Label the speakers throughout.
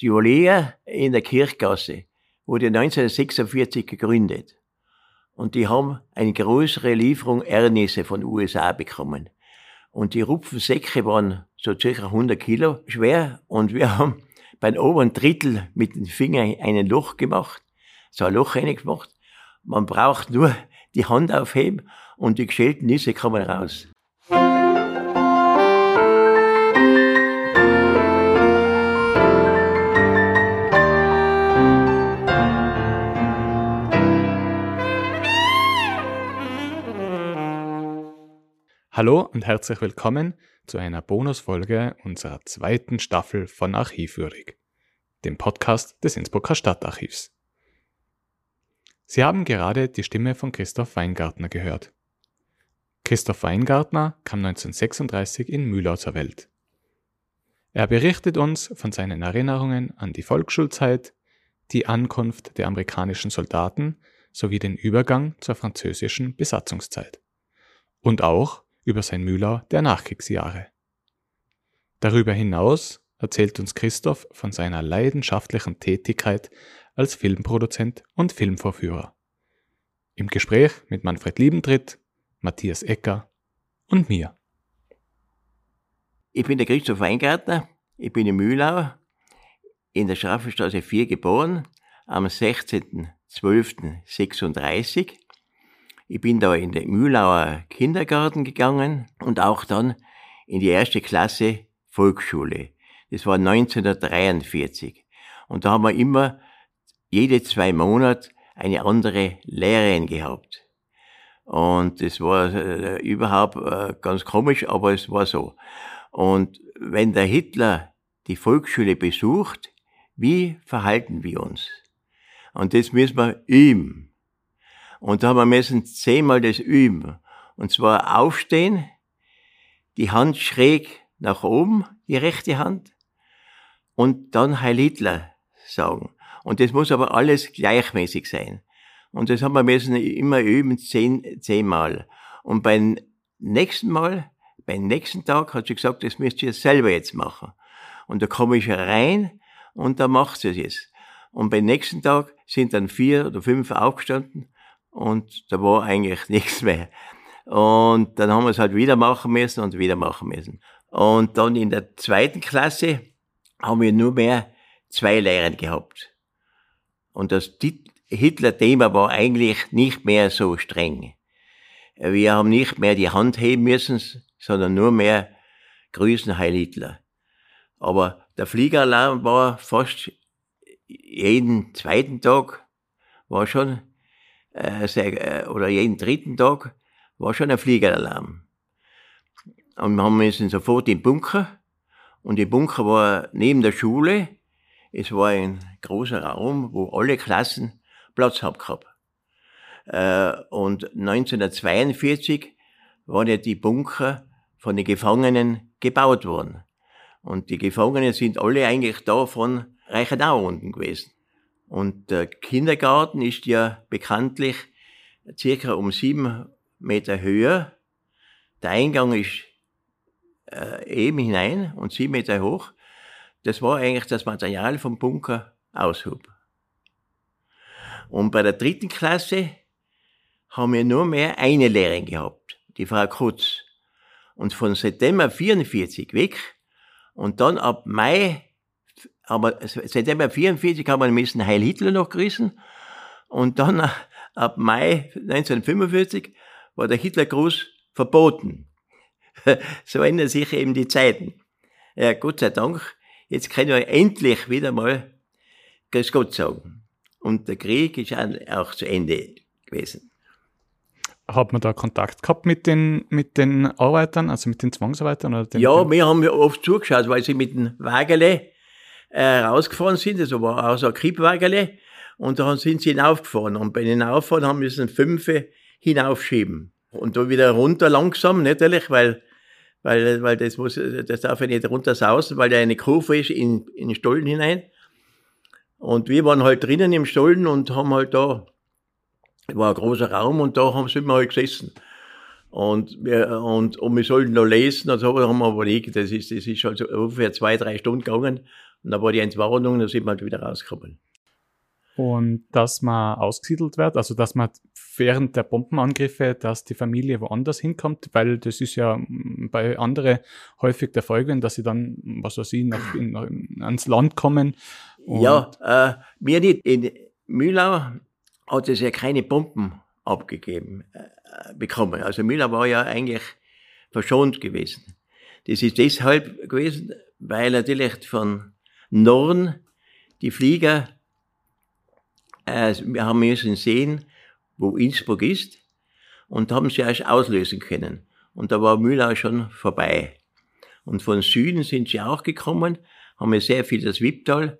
Speaker 1: Die Olea in der Kirchgasse wurde 1946 gegründet. Und die haben eine größere Lieferung Erdnüsse von den USA bekommen. Und die Rupfensäcke waren so circa 100 Kilo schwer. Und wir haben beim oberen Drittel mit den Fingern ein Loch gemacht, so ein Loch reingemacht. Man braucht nur die Hand aufheben und die geschälten Nüsse kommen raus.
Speaker 2: Hallo und herzlich willkommen zu einer Bonusfolge unserer zweiten Staffel von Archivwürdig, dem Podcast des Innsbrucker Stadtarchivs. Sie haben gerade die Stimme von Christoph Weingartner gehört. Christoph Weingartner kam 1936 in Mühlau zur Welt. Er berichtet uns von seinen Erinnerungen an die Volksschulzeit, die Ankunft der amerikanischen Soldaten sowie den Übergang zur französischen Besatzungszeit. Und auch über sein Mühlau der Nachkriegsjahre. Darüber hinaus erzählt uns Christoph von seiner leidenschaftlichen Tätigkeit als Filmproduzent und Filmvorführer. Im Gespräch mit Manfred Liebentritt, Matthias Ecker und mir.
Speaker 1: Ich bin der Christoph Weingartner, ich bin in Mühlau, in der Schraffenstraße 4 geboren, am 16.12.36 ich bin da in den Mühlauer Kindergarten gegangen und auch dann in die erste Klasse Volksschule. Das war 1943. Und da haben wir immer jede zwei Monate eine andere Lehrerin gehabt. Und das war äh, überhaupt äh, ganz komisch, aber es war so. Und wenn der Hitler die Volksschule besucht, wie verhalten wir uns? Und das müssen wir ihm und da haben wir müssen zehnmal das üben. Und zwar aufstehen, die Hand schräg nach oben, die rechte Hand, und dann Heil Hitler sagen. Und das muss aber alles gleichmäßig sein. Und das haben wir müssen immer üben, zehn, zehnmal. Und beim nächsten Mal, beim nächsten Tag hat sie gesagt, das müsst ihr selber jetzt machen. Und da komme ich rein und da macht sie es jetzt. Und beim nächsten Tag sind dann vier oder fünf aufgestanden und da war eigentlich nichts mehr. Und dann haben wir es halt wieder machen müssen und wieder machen müssen. Und dann in der zweiten Klasse haben wir nur mehr zwei Lehrer gehabt. Und das Hitler-Thema war eigentlich nicht mehr so streng. Wir haben nicht mehr die Hand heben müssen, sondern nur mehr Grüßen Heil Hitler. Aber der Fliegeralarm war fast jeden zweiten Tag, war schon äh, äh, oder jeden dritten Tag war schon ein Fliegeralarm. Und wir haben müssen sofort im Bunker. Und im Bunker war neben der Schule. Es war ein großer Raum, wo alle Klassen Platz haben gehabt. Äh, und 1942 waren ja die Bunker von den Gefangenen gebaut worden. Und die Gefangenen sind alle eigentlich da von Reichenau unten gewesen. Und der Kindergarten ist ja bekanntlich circa um sieben Meter höher. Der Eingang ist äh, eben hinein und sieben Meter hoch. Das war eigentlich das Material vom Bunker Aushub. Und bei der dritten Klasse haben wir nur mehr eine Lehrerin gehabt, die Frau Kutz. Und von September 44 weg und dann ab Mai aber seitdem er 44 haben wir müssen Heil Hitler noch gerissen. Und dann äh, ab Mai 1945 war der Hitlergruß verboten. so ändern sich eben die Zeiten. Ja, Gott sei Dank, jetzt können wir endlich wieder mal Grüß Gott sagen. Und der Krieg ist auch zu Ende gewesen.
Speaker 2: Hat man da Kontakt gehabt mit den, mit den Arbeitern, also mit den Zwangsarbeitern? Oder den,
Speaker 1: ja, wir haben oft zugeschaut, weil sie mit dem Wagele äh, rausgefahren sind. Das war auch so ein Kriebwagerle. Und dann sind sie hinaufgefahren. Und bei den Auffahren haben wir es fünf hinaufschieben. Und dann wieder runter langsam, natürlich, weil, weil, weil das muss, das darf ja nicht runter sausen, weil da eine Kurve ist in, in den Stollen hinein. Und wir waren halt drinnen im Stollen und haben halt da, war ein großer Raum und da haben, sind wir halt gesessen. Und wir, und, und wir sollten noch lesen, und so haben wir überlegt, das ist, das ist schon so ungefähr zwei, drei Stunden gegangen. Und da war die Entwarnung, da sind wir halt wieder rausgekommen.
Speaker 2: Und dass man ausgesiedelt wird, also dass man während der Bombenangriffe, dass die Familie woanders hinkommt, weil das ist ja bei anderen häufig der Fall, wenn dass sie dann, was weiß ich, nach, in, ans Land kommen.
Speaker 1: ja, äh, wir nicht. In Mühlau hat es ja keine Bomben abgegeben. Äh, bekommen. Also Müller war ja eigentlich verschont gewesen. Das ist deshalb gewesen, weil natürlich von Norden die Flieger, äh, wir haben müssen sehen, wo Innsbruck ist und haben sie erst auslösen können. Und da war Müller schon vorbei. Und von Süden sind sie auch gekommen, haben ja sehr viel das Wipptal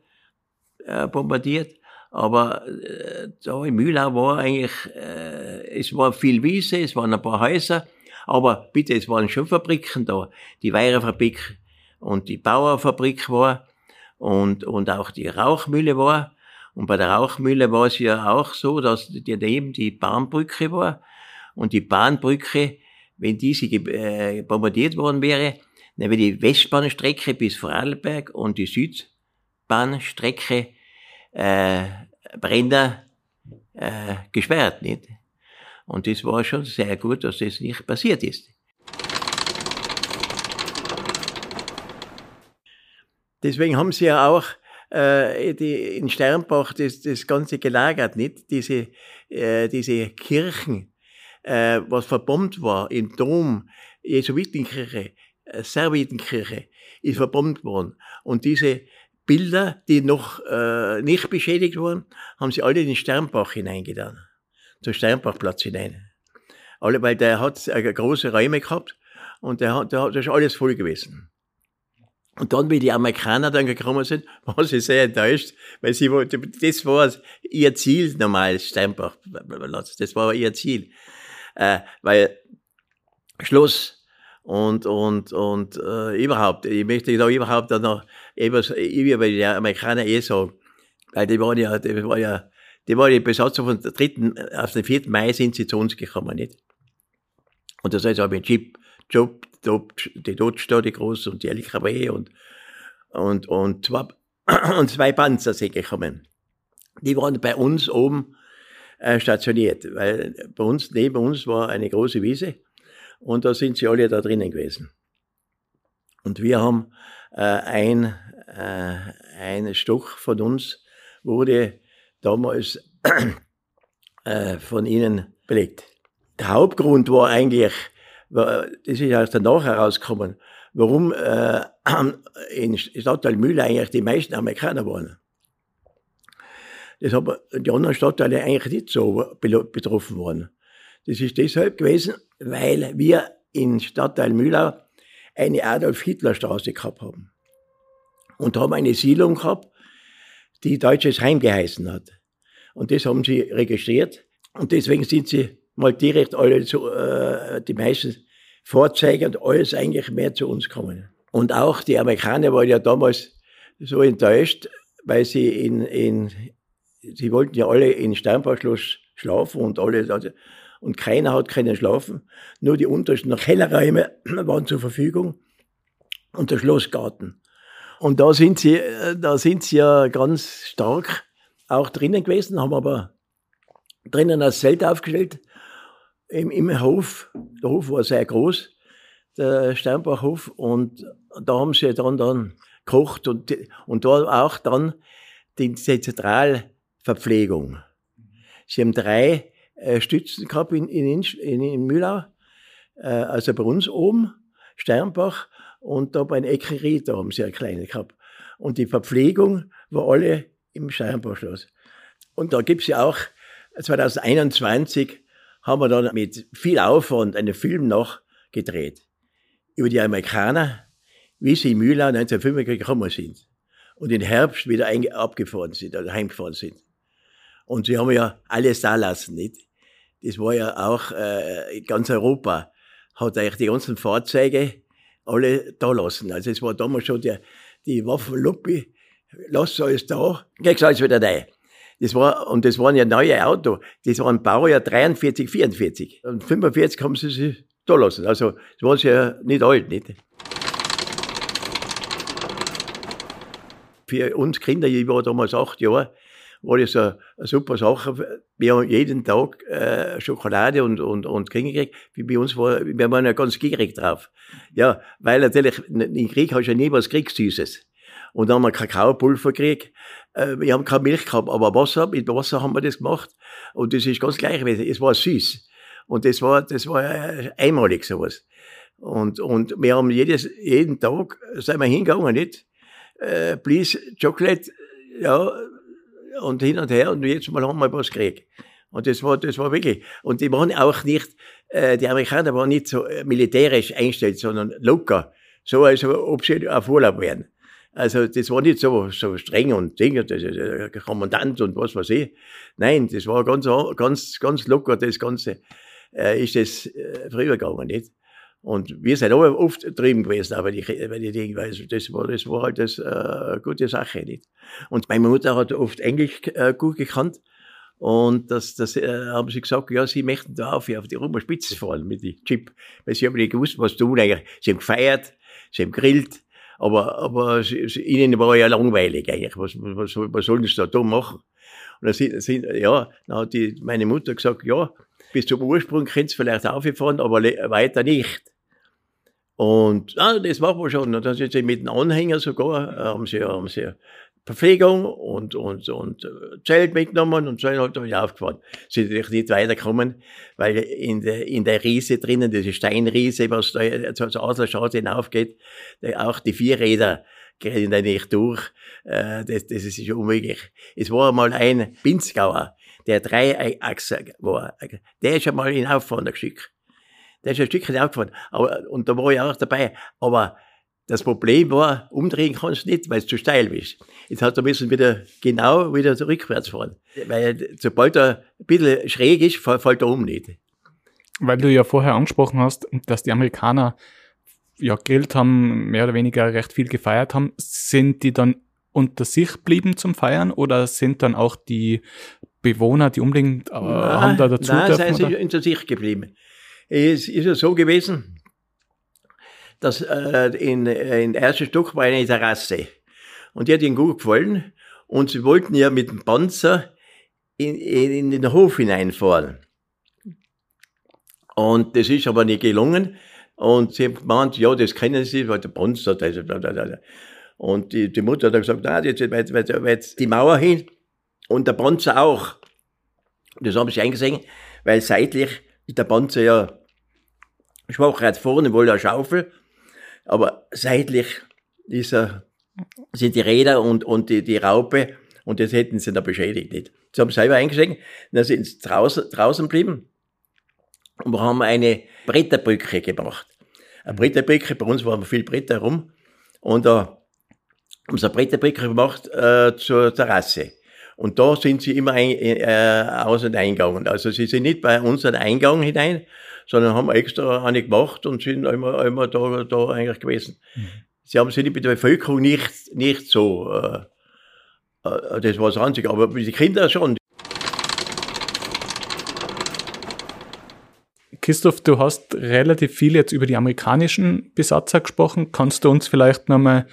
Speaker 1: äh, bombardiert aber äh, da in Mühlau war eigentlich, äh, es war viel Wiese, es waren ein paar Häuser, aber bitte, es waren schon Fabriken da. Die Weirerfabrik und die Bauerfabrik war und, und auch die Rauchmühle war. Und bei der Rauchmühle war es ja auch so, dass daneben die Bahnbrücke war. Und die Bahnbrücke, wenn diese äh, bombardiert worden wäre, dann wäre die Westbahnstrecke bis Vorarlberg und die Südbahnstrecke äh, Brenner äh, gesperrt, nicht? Und das war schon sehr gut, dass das nicht passiert ist. Deswegen haben sie ja auch äh, die, in Sternbach das, das Ganze gelagert, nicht? Diese, äh, diese Kirchen, äh, was verbombt war, im Dom, Jesuitenkirche, äh, Servitenkirche, ist verbombt worden. Und diese Bilder, die noch äh, nicht beschädigt wurden, haben sie alle in den Sternbach hineingetan. Zum Sternbachplatz hinein. Alle, weil der hat äh, große Räume gehabt und der hat, der hat, das ist alles voll gewesen. Und dann, wie die Amerikaner dann gekommen sind, waren sie sehr enttäuscht, weil sie wollten, das war ihr Ziel, normal, Steinbachplatz, das war ihr Ziel. Äh, weil Schluss, und, und, und äh, überhaupt, ich möchte da überhaupt dann noch etwas über die Amerikaner eh sagen, weil die waren ja, die war ja, die war die Besatzung von der dritten, auf den vierten Mai sind sie zu uns gekommen, nicht? Und das heißt, habe ich Jeep, Job, die Dodge die große und die LKW und, und, und zwei, und zwei Panzer sind gekommen. Die waren bei uns oben äh, stationiert, weil bei uns, neben uns war eine große Wiese und da sind sie alle da drinnen gewesen. Und wir haben äh, ein, äh, ein Stock von uns wurde damals äh, von ihnen belegt. Der Hauptgrund war eigentlich, das ist erst danach herausgekommen, warum äh, in Stadtteil Mühle eigentlich die meisten Amerikaner waren. Das haben die anderen Stadtteile eigentlich nicht so betroffen waren. Das ist deshalb gewesen, weil wir in Stadtteil Mühlau eine Adolf-Hitler-Straße gehabt haben. Und haben eine Siedlung gehabt, die Deutsches Heim geheißen hat. Und das haben sie registriert. Und deswegen sind sie mal direkt alle zu, äh, die meisten Fahrzeuge und alles eigentlich mehr zu uns gekommen. Und auch die Amerikaner waren ja damals so enttäuscht, weil sie in, in sie wollten ja alle in Steinbachschloss schlafen und alle, also und keiner hat können schlafen. Nur die untersten Kellerräume waren zur Verfügung und der Schlossgarten. Und da sind sie, äh, da sind sie ja ganz stark auch drinnen gewesen, haben aber drinnen das Zelt aufgestellt im, im Hof. Der Hof war sehr groß, der Steinbachhof, und da haben sie dann, dann gekocht und, und da auch dann die, Zentralverpflegung. Sie haben drei äh, Stützen gehabt in, in, in, in Mühlau, äh, also bei uns oben, Sternbach, und da bei den Eckerie, da haben sie eine kleine gehabt. Und die Verpflegung war alle im Sternbachschloss. Und da gibt's ja auch, 2021 haben wir dann mit viel Aufwand einen Film noch gedreht. Über die Amerikaner, wie sie in Mühlau 1945 gekommen sind. Und im Herbst wieder abgefahren sind, oder heimgefahren sind. Und sie haben ja alles da lassen, nicht? Das war ja auch äh, ganz Europa, hat eigentlich die ganzen Fahrzeuge alle da lassen. Also es war damals schon der, die Waffenluppi, lasst alles da, kriegst alles wieder rein. Das war, und das waren ja neue Autos. Das waren Baujahr 43, 44. Und 45 haben sie sich da lassen. Also, es war ja nicht alt, nicht? Für uns Kinder, ich war damals acht Jahre, war das eine, super Sache. Wir haben jeden Tag äh, Schokolade und, und, und Kriegen gekriegt. Bei uns war, wir waren ja ganz gierig drauf. Ja, weil natürlich, im Krieg hast du ja nie was Kriegssüßes. Und dann haben wir Kakaopulver gekriegt. Äh, wir haben keine Milch gehabt, aber Wasser, mit Wasser haben wir das gemacht. Und das ist ganz gleich gewesen. Es war süß. Und das war, das war einmalig sowas. Und, und wir haben jedes, jeden Tag, sind wir hingegangen, nicht? Äh, please, Chocolate, ja, und hin und her. Und jetzt mal haben wir was gekriegt. Und das war, das war wirklich. Und die waren auch nicht, äh, die Amerikaner waren nicht so äh, militärisch eingestellt, sondern locker. So, als ob sie auf Urlaub wären. Also, das war nicht so, so streng und Ding, das ist der Kommandant und was weiß ich. Nein, das war ganz, ganz, ganz locker, das Ganze, äh, ist das äh, früher gegangen, nicht? Und wir sind auch oft drüben gewesen, aber die, bei den Dingen, weil das war, das war halt das, äh, gute Sache, nicht? Und meine Mutter hat oft Englisch äh, gut gekannt. Und das, das äh, haben sie gesagt, ja, sie möchten da auf, auf die Roma Spitze fahren mit dem Chip. Weil sie haben nicht gewusst, was tun eigentlich. Sie haben gefeiert, sie haben grillt, aber, aber ihnen war ja langweilig eigentlich. Was, was, was sollen sie da, da machen? Und dann sind, sind, ja, dann hat die, meine Mutter gesagt, ja, bis zum Ursprung könnt ihr vielleicht auffahren, aber weiter nicht. Und ah, das machen wir schon. Und dann sind sie mit dem Anhänger sogar, äh, haben sie, haben sie Verpflegung und, und, und äh, Zelt mitgenommen und sind halt wieder aufgefahren. Sind natürlich nicht weitergekommen, weil in der, in der Riese drinnen, diese Steinriese, was da zur Adlerstraße hinaufgeht, auch die Vierräder gehen da nicht durch. Äh, das, das ist unmöglich. Es war mal ein Pinzgauer, der Dreiachser war. Der ist einmal hinaufgefahren, geschickt. Der ist ein Stückchen aufgefahren. Aber, und da war ich auch dabei. Aber das Problem war, umdrehen kannst du nicht, weil es zu steil ist. Jetzt hat er müssen wieder genau wieder rückwärts fahren. Weil sobald er ein bisschen schräg ist, fällt er um nicht.
Speaker 2: Weil du ja vorher angesprochen hast, dass die Amerikaner ja grillt haben, mehr oder weniger recht viel gefeiert haben, sind die dann unter sich blieben zum Feiern oder sind dann auch die Bewohner, die unbedingt äh, haben da dazu
Speaker 1: Nein, dürfen, sind sie unter sich geblieben. Es ist ja so gewesen, dass äh, in, in ersten Stock war eine Terrasse. Und die hat ihnen gut gefallen. Und sie wollten ja mit dem Panzer in, in, in den Hof hineinfahren. Und das ist aber nicht gelungen. Und sie haben gemeint, ja, das kennen sie, weil der Panzer, das, und die, die Mutter hat gesagt, na, jetzt, jetzt, jetzt, jetzt die Mauer hin und der Panzer auch. Das haben sie eingesehen, weil seitlich ist der Panzer ja schwach hat vorne wohl eine Schaufel aber seitlich ist er, sind die Räder und, und die, die Raupe und das hätten sie da beschädigt nicht. Sie haben selber eingeschenkt, dann sind sie draußen, draußen geblieben und haben eine Bretterbrücke gemacht. Eine Bretterbrücke, bei uns waren viel Bretter rum und da haben sie eine Bretterbrücke gemacht äh, zur Terrasse. Und da sind sie immer ein, äh, aus- und eingegangen. Also sie sind nicht bei uns an Eingang hinein, sondern haben extra eine gemacht und sind immer, immer da, da eigentlich gewesen. Mhm. Sie haben sich mit der Bevölkerung nicht, nicht so, äh, äh, das war das Einzige, aber die Kinder schon.
Speaker 2: Christoph, du hast relativ viel jetzt über die amerikanischen Besatzer gesprochen. Kannst du uns vielleicht nochmal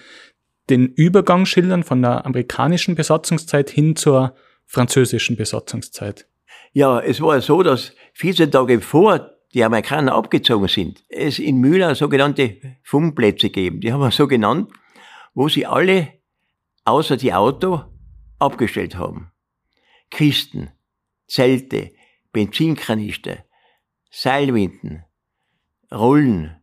Speaker 2: den Übergang schildern von der amerikanischen Besatzungszeit hin zur französischen Besatzungszeit?
Speaker 1: Ja, es war so, dass 14 Tage vor die Amerikaner abgezogen sind, es in Mühler sogenannte Funkplätze geben. Die haben wir so genannt, wo sie alle außer die Auto abgestellt haben. Kisten, Zelte, Benzinkanister, Seilwinden, Rollen,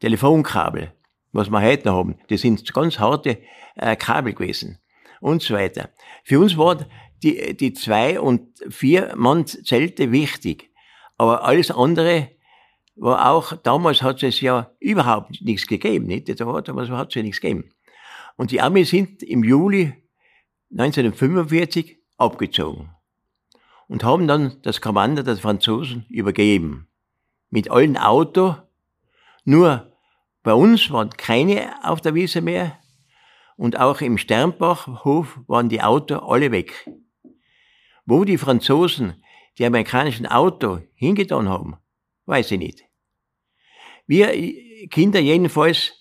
Speaker 1: Telefonkabel, was wir heute noch haben, das sind ganz harte äh, Kabel gewesen und so weiter. Für uns waren die, die zwei und vier Mann Zelte wichtig. Aber alles andere war auch, damals hat es ja überhaupt nichts gegeben, nicht? Damals hat es ja nichts gegeben. Und die Amis sind im Juli 1945 abgezogen und haben dann das Kommando der Franzosen übergeben. Mit allen Auto. Nur bei uns waren keine auf der Wiese mehr und auch im Sternbachhof waren die Auto alle weg. Wo die Franzosen die amerikanischen Auto hingetan haben, weiß ich nicht. Wir Kinder jedenfalls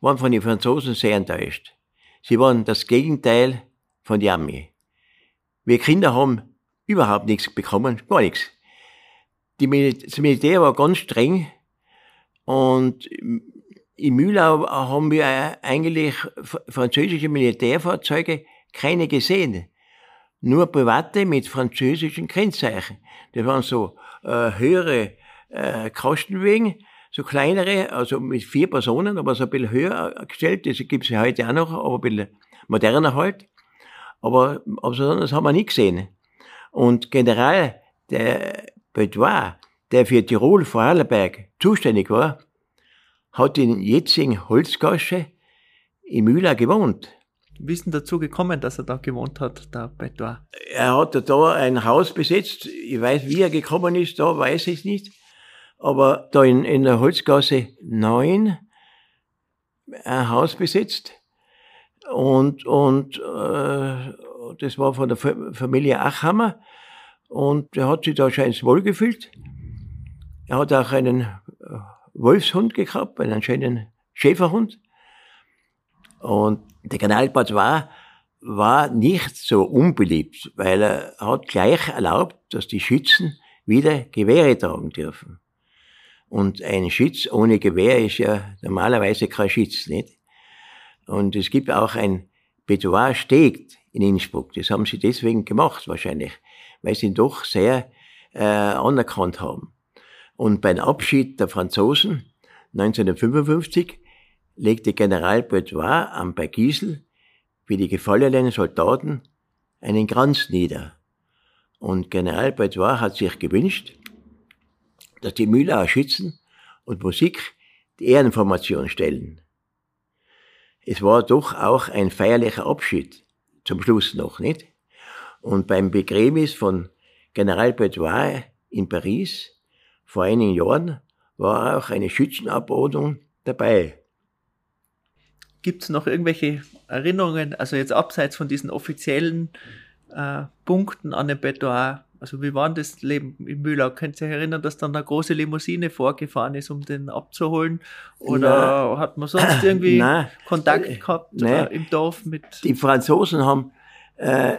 Speaker 1: waren von den Franzosen sehr enttäuscht. Sie waren das Gegenteil von der Armee. Wir Kinder haben überhaupt nichts bekommen, gar nichts. Die, das Militär war ganz streng und in Mühlau haben wir eigentlich französische Militärfahrzeuge keine gesehen. Nur private mit französischen Kennzeichen. Das waren so äh, höhere äh, Kostenwegen, so kleinere, also mit vier Personen, aber so ein bisschen höher gestellt. Das gibt's ja heute auch noch, aber ein bisschen moderner halt. Aber, aber sonst haben wir nie gesehen. Und General der Bedouin, der für Tirol, Vorarlberg zuständig war, hat in jetzigen Holzgasche in Mühlau gewohnt.
Speaker 3: Wie ist denn dazu gekommen, dass er da gewohnt hat, der Bedouin?
Speaker 1: Er hat da ein Haus besetzt. Ich weiß, wie er gekommen ist, da weiß ich nicht. Aber da in, in der Holzgasse 9 ein Haus besetzt. Und, und äh, das war von der Familie Achhammer. Und er hat sich da scheinbar wohlgefühlt. Er hat auch einen äh, Wolfshund gehabt, einen schönen Schäferhund. Und der Kanalplatz war, war nicht so unbeliebt, weil er hat gleich erlaubt, dass die Schützen wieder Gewehre tragen dürfen. Und ein Schütz ohne Gewehr ist ja normalerweise kein Schütz, nicht? Und es gibt auch ein Bedouin-Steg in Innsbruck. Das haben sie deswegen gemacht, wahrscheinlich, weil sie ihn doch sehr äh, anerkannt haben. Und beim Abschied der Franzosen 1955 legte General Bedouin am Bergisel für die gefallenen Soldaten einen Kranz nieder. Und General Bedouin hat sich gewünscht, dass die Mühlauer Schützen und Musik die Ehrenformation stellen. Es war doch auch ein feierlicher Abschied, zum Schluss noch, nicht? Und beim Begräbnis von General Bedouin in Paris vor einigen Jahren war auch eine Schützenabordnung dabei.
Speaker 3: Gibt es noch irgendwelche Erinnerungen, also jetzt abseits von diesen offiziellen äh, Punkten an den Bedouin? Also wie war das Leben in Mühlau? Könnt ihr euch erinnern, dass dann eine große Limousine vorgefahren ist, um den abzuholen? Oder Nein. hat man sonst irgendwie Nein. Kontakt äh, gehabt äh, im Dorf mit?
Speaker 1: Die Franzosen haben äh,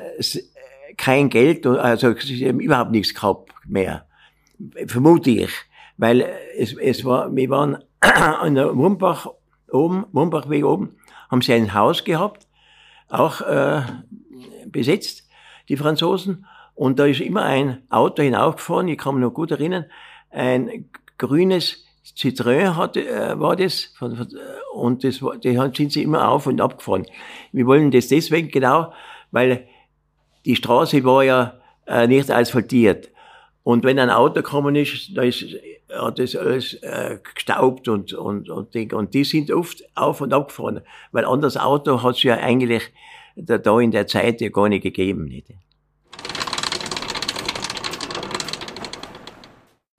Speaker 1: kein Geld, also sie haben überhaupt nichts gehabt mehr, vermute ich, weil es, es war, wir waren an der Wumbach oben, Wumbachweg oben, haben sie ein Haus gehabt, auch äh, besetzt, die Franzosen, und da ist immer ein Auto hinaufgefahren, ich kann mich noch gut erinnern, ein grünes Citroën hatte, äh, war das, und das die sind sie immer auf und abgefahren. Wir wollen das deswegen genau, weil die Straße war ja äh, nicht asphaltiert. Und wenn ein Auto gekommen ist, da ist, hat das alles äh, gestaubt und, und, und, Ding. und die sind oft auf und ab gefahren, weil anderes Auto hat es ja eigentlich da, da in der Zeit ja gar nicht gegeben. Nicht?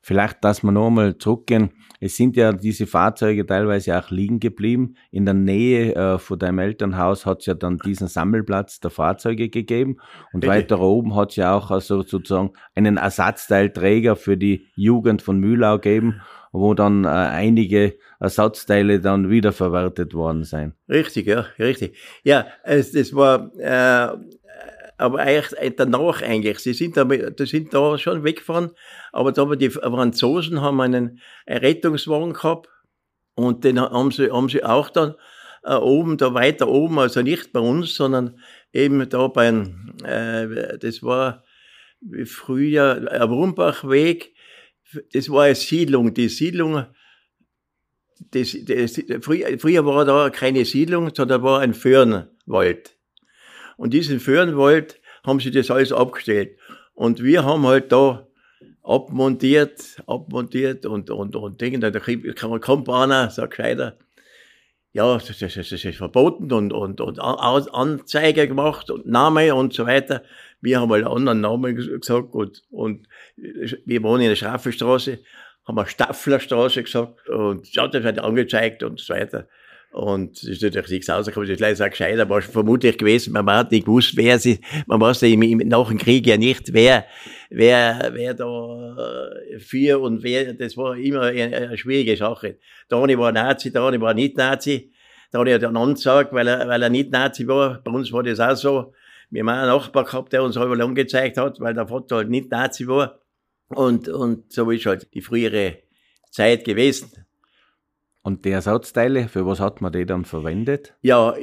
Speaker 4: Vielleicht, dass wir nochmal zurückgehen. Es sind ja diese Fahrzeuge teilweise auch liegen geblieben. In der Nähe äh, von deinem Elternhaus hat es ja dann diesen Sammelplatz der Fahrzeuge gegeben. Und Bitte? weiter oben hat es ja auch also sozusagen einen Ersatzteilträger für die Jugend von Mühlau gegeben, wo dann äh, einige Ersatzteile dann wiederverwertet worden sind.
Speaker 1: Richtig, ja, richtig. Ja, es, das war äh, aber eigentlich äh, danach eigentlich. Sie sind da, die sind da schon weggefahren, aber da haben die Franzosen haben einen Rettungswagen gehabt und den haben sie, haben sie auch dann äh, oben, da weiter oben, also nicht bei uns, sondern eben da beim, äh, das war früher, äh, Rumbachweg, das war eine Siedlung, die Siedlung, das, das, früher, früher war da keine Siedlung, sondern war ein Föhrenwald. Und diesen Föhrenwald haben sie das alles abgestellt. Und wir haben halt da abmontiert, abmontiert und, und, und Dinge. Da kommt einer, sagt gescheiter, ja, das, das, das ist verboten und, und, und Anzeige gemacht und Name und so weiter. Wir haben halt einen anderen Namen gesagt und, und wir wohnen in der Schraffestraße, haben wir Stafflerstraße gesagt und ja, das wird angezeigt und so weiter. Und es ist natürlich nichts rausgekommen, das ist leider auch gescheiter, war vermutlich gewesen, man hat nicht gewusst, wer sie, man wusste im, im, nach dem Krieg ja nicht, wer, wer, wer da äh, für und wer, das war immer eine, eine schwierige Sache. Dani war Nazi, Dani war nicht Nazi, Dani hat einen Anzug, weil er, weil er nicht Nazi war, bei uns war das auch so. Wir haben einen Nachbar gehabt, der uns halber lang gezeigt hat, weil der Vater halt nicht Nazi war. Und, und so ist halt die frühere Zeit gewesen.
Speaker 4: Und die Ersatzteile, für was hat man die dann verwendet?
Speaker 1: Ja,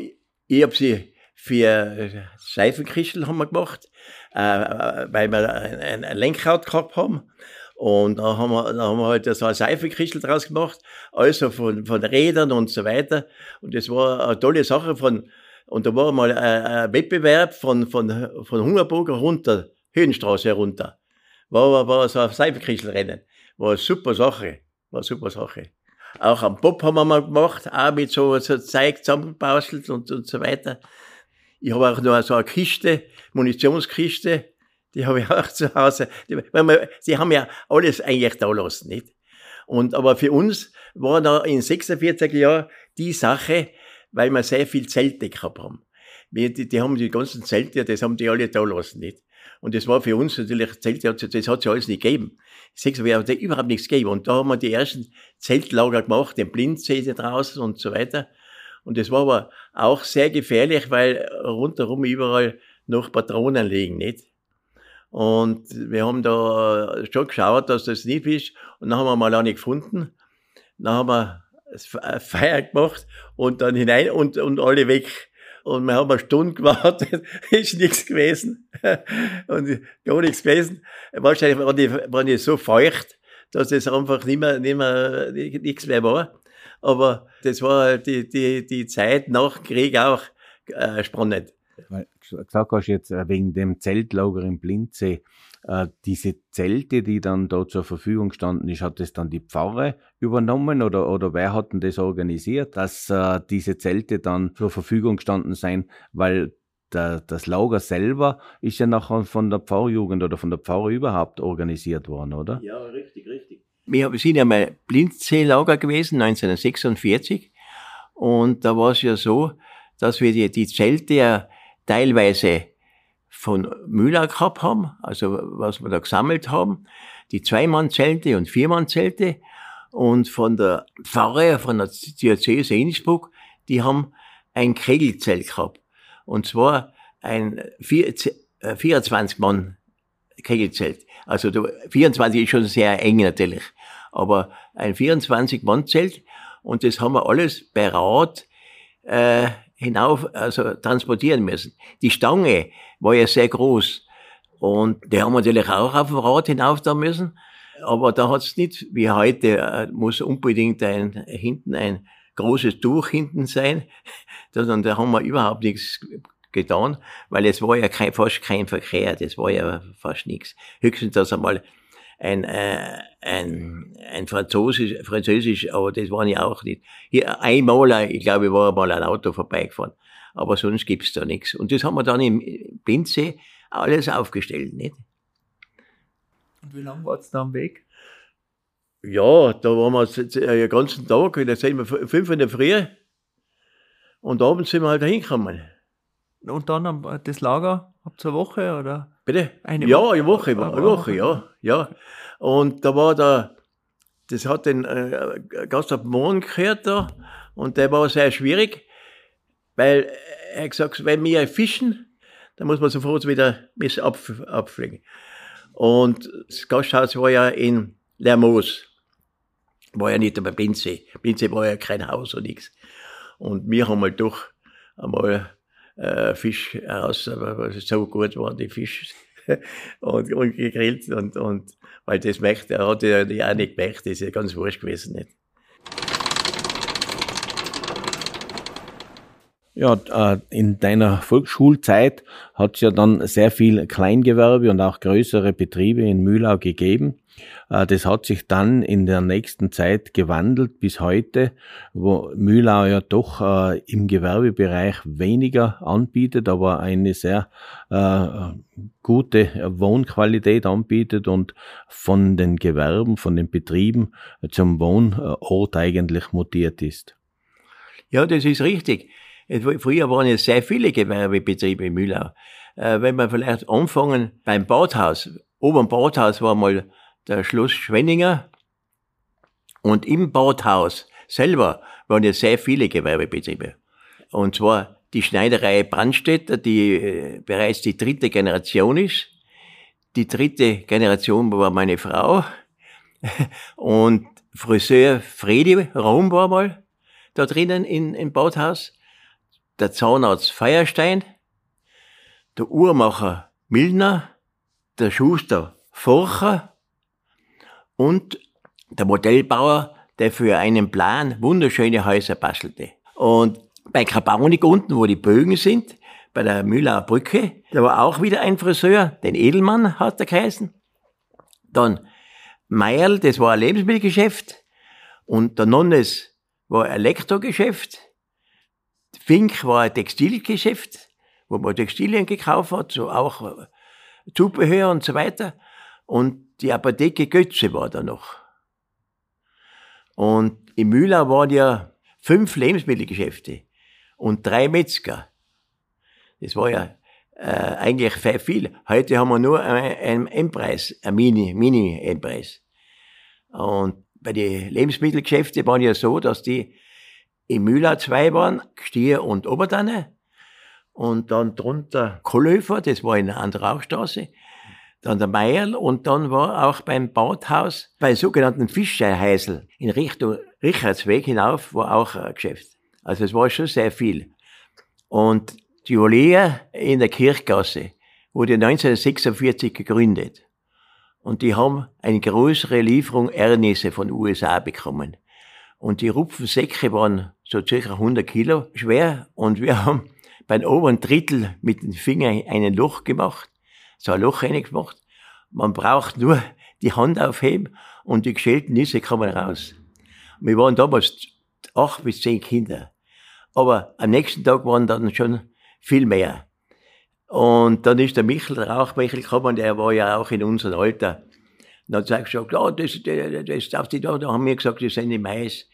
Speaker 1: ich habe sie für Seifenkristel haben wir gemacht, äh, weil wir ein, ein Lenkrad gehabt haben. Und da haben wir, da haben wir halt so ein Seifenkristel draus gemacht, also von, von Rädern und so weiter. Und das war eine tolle Sache von, und da war mal ein, ein Wettbewerb von, von, von Hungerburger runter, Höhenstraße herunter. War, war so ein Seifenkristelrennen. War eine super Sache. War eine super Sache. Auch am Bob haben wir mal gemacht, auch mit so, so Zeug zusammengebastelt und, und so weiter. Ich habe auch noch so eine Kiste, Munitionskiste, die habe ich auch zu Hause. Die, wir, die haben ja alles eigentlich da lassen, nicht? Und, aber für uns war da in 46 Jahren die Sache, weil wir sehr viel Zelte gehabt haben. Wir, die, die haben die ganzen Zelte, das haben die alle da lassen, nicht? Und das war für uns natürlich, Zelte, das hat es ja alles nicht gegeben. Sechs wir hat überhaupt nichts gegeben. Und da haben wir die ersten Zeltlager gemacht, den Blindsee draußen und so weiter. Und das war aber auch sehr gefährlich, weil rundherum überall noch Patronen liegen, nicht? Und wir haben da schon geschaut, dass das nicht ist. Und dann haben wir mal eine gefunden. Dann haben wir Feier gemacht und dann hinein und, und alle weg. Und wir haben eine Stunde gewartet, ist nichts gewesen. und gar nichts gewesen. Wahrscheinlich waren die, waren die so feucht, dass es einfach nicht mehr, nicht mehr, nichts mehr war. Aber das war die, die, die Zeit nach Krieg auch äh, spannend.
Speaker 4: Weil gesagt hast jetzt äh, wegen dem Zeltlager im Blindsee, äh, diese Zelte, die dann da zur Verfügung standen, ist, hat das dann die Pfarre übernommen oder, oder wer hat denn das organisiert, dass äh, diese Zelte dann zur Verfügung gestanden sein, weil der, das Lager selber ist ja nachher von der Pfarrjugend oder von der Pfarre überhaupt organisiert worden, oder?
Speaker 1: Ja, richtig, richtig. Wir sind ja mal Blindsee-Lager gewesen, 1946. Und da war es ja so, dass wir die, die Zelte ja teilweise von Müller gehabt haben, also was wir da gesammelt haben, die Zweimannzelte und Viermannzelte und von der Pfarre, von der Diözese Innsbruck, die haben ein Kegelzelt gehabt. Und zwar ein 24 äh. Also 24 ist schon sehr eng natürlich, aber ein 24 Mann Zelt und das haben wir alles bei Rad äh, hinauf, also transportieren müssen. Die Stange war ja sehr groß und die haben wir natürlich auch auf dem Rad hinauf da müssen. Aber da hat's nicht, wie heute, äh, muss unbedingt ein, hinten ein großes Tuch hinten sein. Und da haben wir überhaupt nichts getan, weil es war ja kein, fast kein Verkehr, das war ja fast nichts. Höchstens, dass einmal ein, äh, ein, ein Französisch, Französisch, aber das war ja auch nicht. Hier einmal, ich glaube, war mal ein Auto vorbeigefahren. Aber sonst gibt's da nichts. Und das haben wir dann im Blindsee alles aufgestellt, nicht?
Speaker 3: Und wie lange war's da am Weg?
Speaker 1: Ja, da waren wir den ganzen Tag, da sind wir fünf in der Früh und abends sind wir halt hingekommen.
Speaker 3: Und dann das Lager, habt ihr eine Woche oder?
Speaker 1: Bitte? Eine ja, Woche? eine Woche, eine Woche, ja, ja. Und da war der, das hat den äh, Gasthof Mohn gehört da und der war sehr schwierig, weil er hat gesagt, wenn wir fischen, dann muss man sofort wieder ab, abfliegen. Und das Gasthaus war ja in Lermoos, war ja nicht bei Binze. Binze war ja kein Haus und nichts. Und wir haben halt doch einmal äh, Fisch heraus, aber so gut waren die Fische und, und gegrillt und, und weil das möchte, er hat ja auch nicht gemerkt, das ist ja ganz wurscht gewesen. Nicht?
Speaker 4: Ja, äh, in deiner Volksschulzeit hat es ja dann sehr viel Kleingewerbe und auch größere Betriebe in Mühlau gegeben. Äh, das hat sich dann in der nächsten Zeit gewandelt bis heute, wo Mühlau ja doch äh, im Gewerbebereich weniger anbietet, aber eine sehr gute Wohnqualität anbietet und von den Gewerben, von den Betrieben zum Wohnort eigentlich mutiert ist.
Speaker 1: Ja, das ist richtig. Früher waren ja sehr viele Gewerbebetriebe in Mühlau. Äh, wenn wir vielleicht anfangen beim Badhaus. Oben Badhaus war mal der Schloss Schwenninger. Und im Badhaus selber waren ja sehr viele Gewerbebetriebe. Und zwar die Schneiderei Brandstätter, die äh, bereits die dritte Generation ist. Die dritte Generation war meine Frau. Und Friseur Fredi Raum war mal da drinnen in, im Badhaus. Der Zahnarzt Feierstein. Der Uhrmacher Milner. Der Schuster Forcher. Und der Modellbauer, der für einen Plan wunderschöne Häuser bastelte. Und bei Krabaunik unten, wo die Bögen sind, bei der Mühlauer Brücke, da war auch wieder ein Friseur, den Edelmann hat er geheißen. Dann Meierl, das war ein Lebensmittelgeschäft. Und der Nonnes war ein Elektrogeschäft. Fink war ein Textilgeschäft, wo man Textilien gekauft hat, so auch Zubehör und so weiter. Und die Apotheke Götze war da noch. Und in Mühlau waren ja fünf Lebensmittelgeschäfte und drei Metzger. Das war ja äh, eigentlich sehr viel. Heute haben wir nur einen Endpreis, einen Mini, Mini-Endpreis. Und bei den Lebensmittelgeschäften waren ja so, dass die in Mühlau zwei waren, Stier und Oberdanne. Und dann drunter Kohlhöfer, das war in der Andrauchstraße. Dann der Meierl und dann war auch beim Badhaus, bei sogenannten Fischheisel in Richtung Richardsweg hinauf, war auch ein Geschäft. Also es war schon sehr viel. Und die Olea in der Kirchgasse wurde 1946 gegründet. Und die haben eine größere Lieferung Ernisse von USA bekommen. Und die Rupfensäcke waren so circa 100 Kilo schwer. Und wir haben beim oberen Drittel mit den Fingern ein Loch gemacht, so ein Loch reingemacht. Man braucht nur die Hand aufheben und die geschälten Nüsse kommen raus. Wir waren damals acht bis zehn Kinder. Aber am nächsten Tag waren dann schon viel mehr. Und dann ist der Michel, der Rauchmichel gekommen, der war ja auch in unserem Alter. Und dann hat er gesagt, ja, das, das, das darf die da, da haben wir gesagt, das sind die Mais.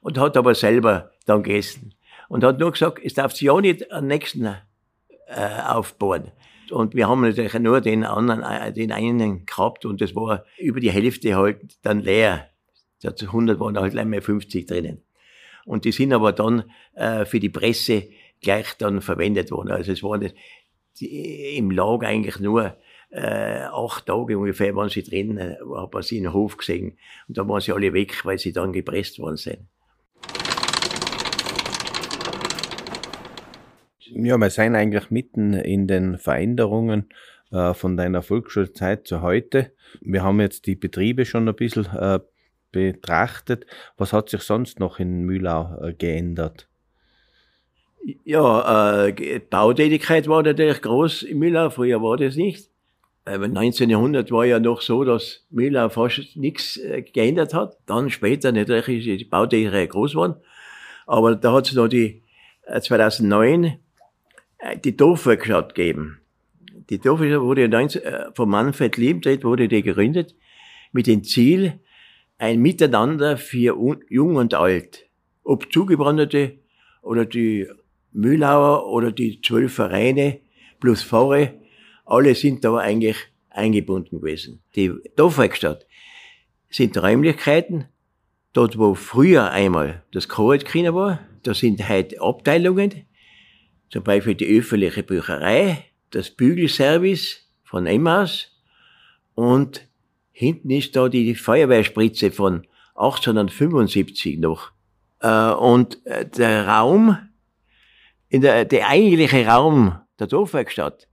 Speaker 1: Und hat aber selber dann gegessen. Und hat nur gesagt, es darf sich ja nicht am nächsten äh, aufbauen. Und wir haben natürlich nur den anderen, äh, den einen gehabt und das war über die Hälfte halt dann leer. Statt 100 waren halt mehr 50 drinnen. Und die sind aber dann äh, für die Presse gleich dann verwendet worden. Also es waren im Lager eigentlich nur äh, acht Tage ungefähr waren sie drin, äh, hat man sie in den Hof gesehen. Und da waren sie alle weg, weil sie dann gepresst worden sind.
Speaker 4: Ja, wir sind eigentlich mitten in den Veränderungen äh, von deiner Volksschulzeit zu heute. Wir haben jetzt die Betriebe schon ein bisschen äh, betrachtet. Was hat sich sonst noch in Mühlau äh, geändert?
Speaker 1: Ja, äh, Bautätigkeit war natürlich groß in Mühlau, früher war das nicht. Äh, 1900 war ja noch so, dass Mühlau fast nichts äh, geändert hat. Dann später natürlich ist die Bautätigkeit groß geworden. Aber da hat es noch die 2009 äh, äh, die Dorfwerkstatt gegeben. Die Dorfwerkstatt wurde 19, äh, von Manfred Liebtret wurde die gegründet mit dem Ziel, ein Miteinander für Jung und Alt. Ob Zugebrandete oder die Mühlauer oder die zwölf Vereine plus Pfarre, alle sind da eigentlich eingebunden gewesen. Die Dorfwerkstatt sind Räumlichkeiten, dort wo früher einmal das Choraltkino war, da sind heute Abteilungen, zum Beispiel die öffentliche Bücherei, das Bügelservice von Emmaus und Hinten ist da die Feuerwehrspritze von 1875 noch. Äh, und äh, der Raum, in der, der eigentliche Raum der Dorfwerkstatt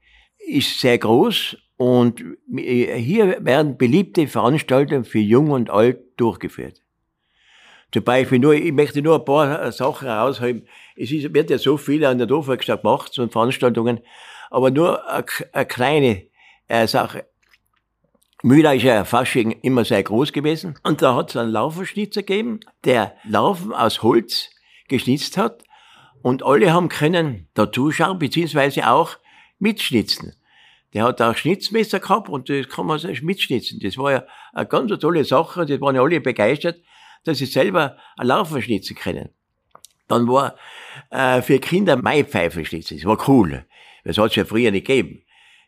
Speaker 1: ist sehr groß und hier werden beliebte Veranstaltungen für Jung und Alt durchgeführt. Zum Beispiel nur, ich möchte nur ein paar Sachen herausheben. Es ist, wird ja so viel an der Dorfwerkstatt gemacht, so Veranstaltungen, aber nur eine, eine kleine äh, Sache. Mühler ist ja Fasching immer sehr groß gewesen. Und da hat es einen Lauferschnitzer gegeben, der Laufen aus Holz geschnitzt hat. Und alle haben können da zuschauen, beziehungsweise auch mitschnitzen. Der hat auch Schnitzmesser gehabt und das kann man so mitschnitzen. Das war ja eine ganz tolle Sache. Die waren ja alle begeistert, dass sie selber ein Laufen schnitzen können. Dann war äh, für Kinder Maipfeifenschnitzel. Das war cool. Das hat es ja früher nicht gegeben.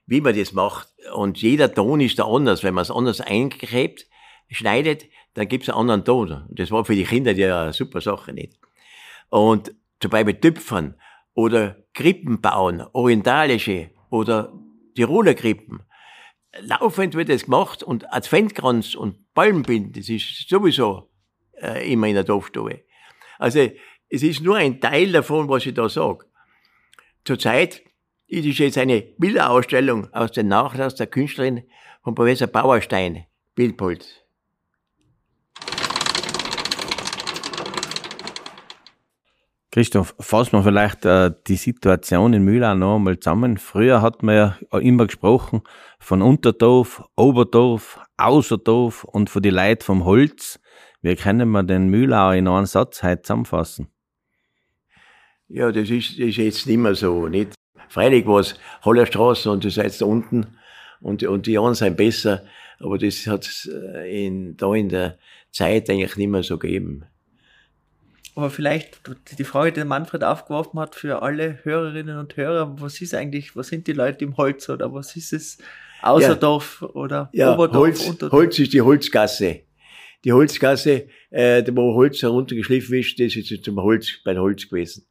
Speaker 1: Wie man das macht. Und jeder Ton ist da anders. Wenn man es anders eingräbt, schneidet, dann gibt's einen anderen Ton. Und das war für die Kinder ja eine super Sache nicht. Und zum Beispiel Tüpfern oder Krippen bauen, orientalische oder Tiroler Krippen. Laufend wird das gemacht und Adventkranz und Palmbinden, das ist sowieso äh, immer in der Dorfstube. Also es ist nur ein Teil davon, was ich da sage. Zurzeit ist es jetzt eine Bilderausstellung aus dem Nachlass der Künstlerin von Professor Bauerstein, Bildpolz.
Speaker 4: Christoph, fassen wir vielleicht äh, die Situation in Mühlau noch einmal zusammen. Früher hat man ja immer gesprochen von Unterdorf, Oberdorf, Außerdorf und von die Leuten vom Holz. Wie können wir den Mühlau in einen Satz heute zusammenfassen?
Speaker 1: Ja, das ist, das ist jetzt nicht mehr so. Nicht? Freilich war es Hollerstraße und das seid da unten und, und die anderen sind besser, aber das hat es äh, in, da in der Zeit eigentlich nicht mehr so gegeben.
Speaker 3: Aber vielleicht die Frage, die Manfred aufgeworfen hat für alle Hörerinnen und Hörer, was ist eigentlich, was sind die Leute im Holz oder was ist es Außerdorf ja. oder
Speaker 1: ja, Oberdorf, Holz, Unterdorf? Holz ist die Holzgasse. Die Holzgasse, äh, wo Holz heruntergeschliffen ist, das ist zum Holz, beim Holz gewesen.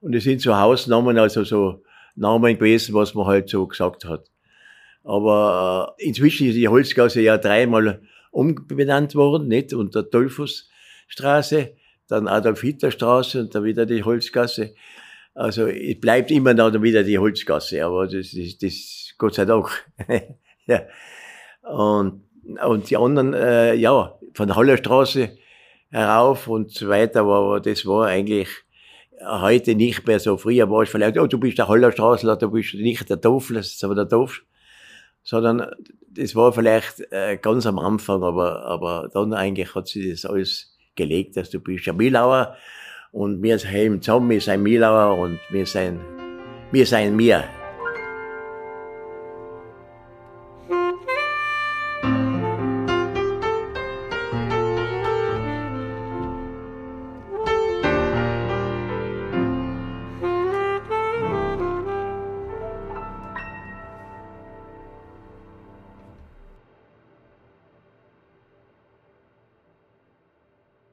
Speaker 1: Und es sind so Hausnamen, also so Namen gewesen, was man halt so gesagt hat. Aber äh, inzwischen ist die Holzgasse ja dreimal umbenannt worden, nicht? Unter Dolphusstraße dann Adolf-Hitler-Straße und dann wieder die Holzgasse. Also es bleibt immer dann wieder die Holzgasse, aber das ist das, Gott sei Dank. ja. Und, und die anderen, äh, ja, von der Hallerstraße herauf und so weiter, aber das war eigentlich heute nicht mehr so. Früher war es vielleicht, oh, du bist der Hallerstraßler, du bist nicht der ist aber der Dorf, sondern das war vielleicht äh, ganz am Anfang, aber, aber dann eigentlich hat sich das alles gelegt, dass du bist ein Milauer und wir sind zusammen, wir sind Milauer und wir sind, wir sind mir.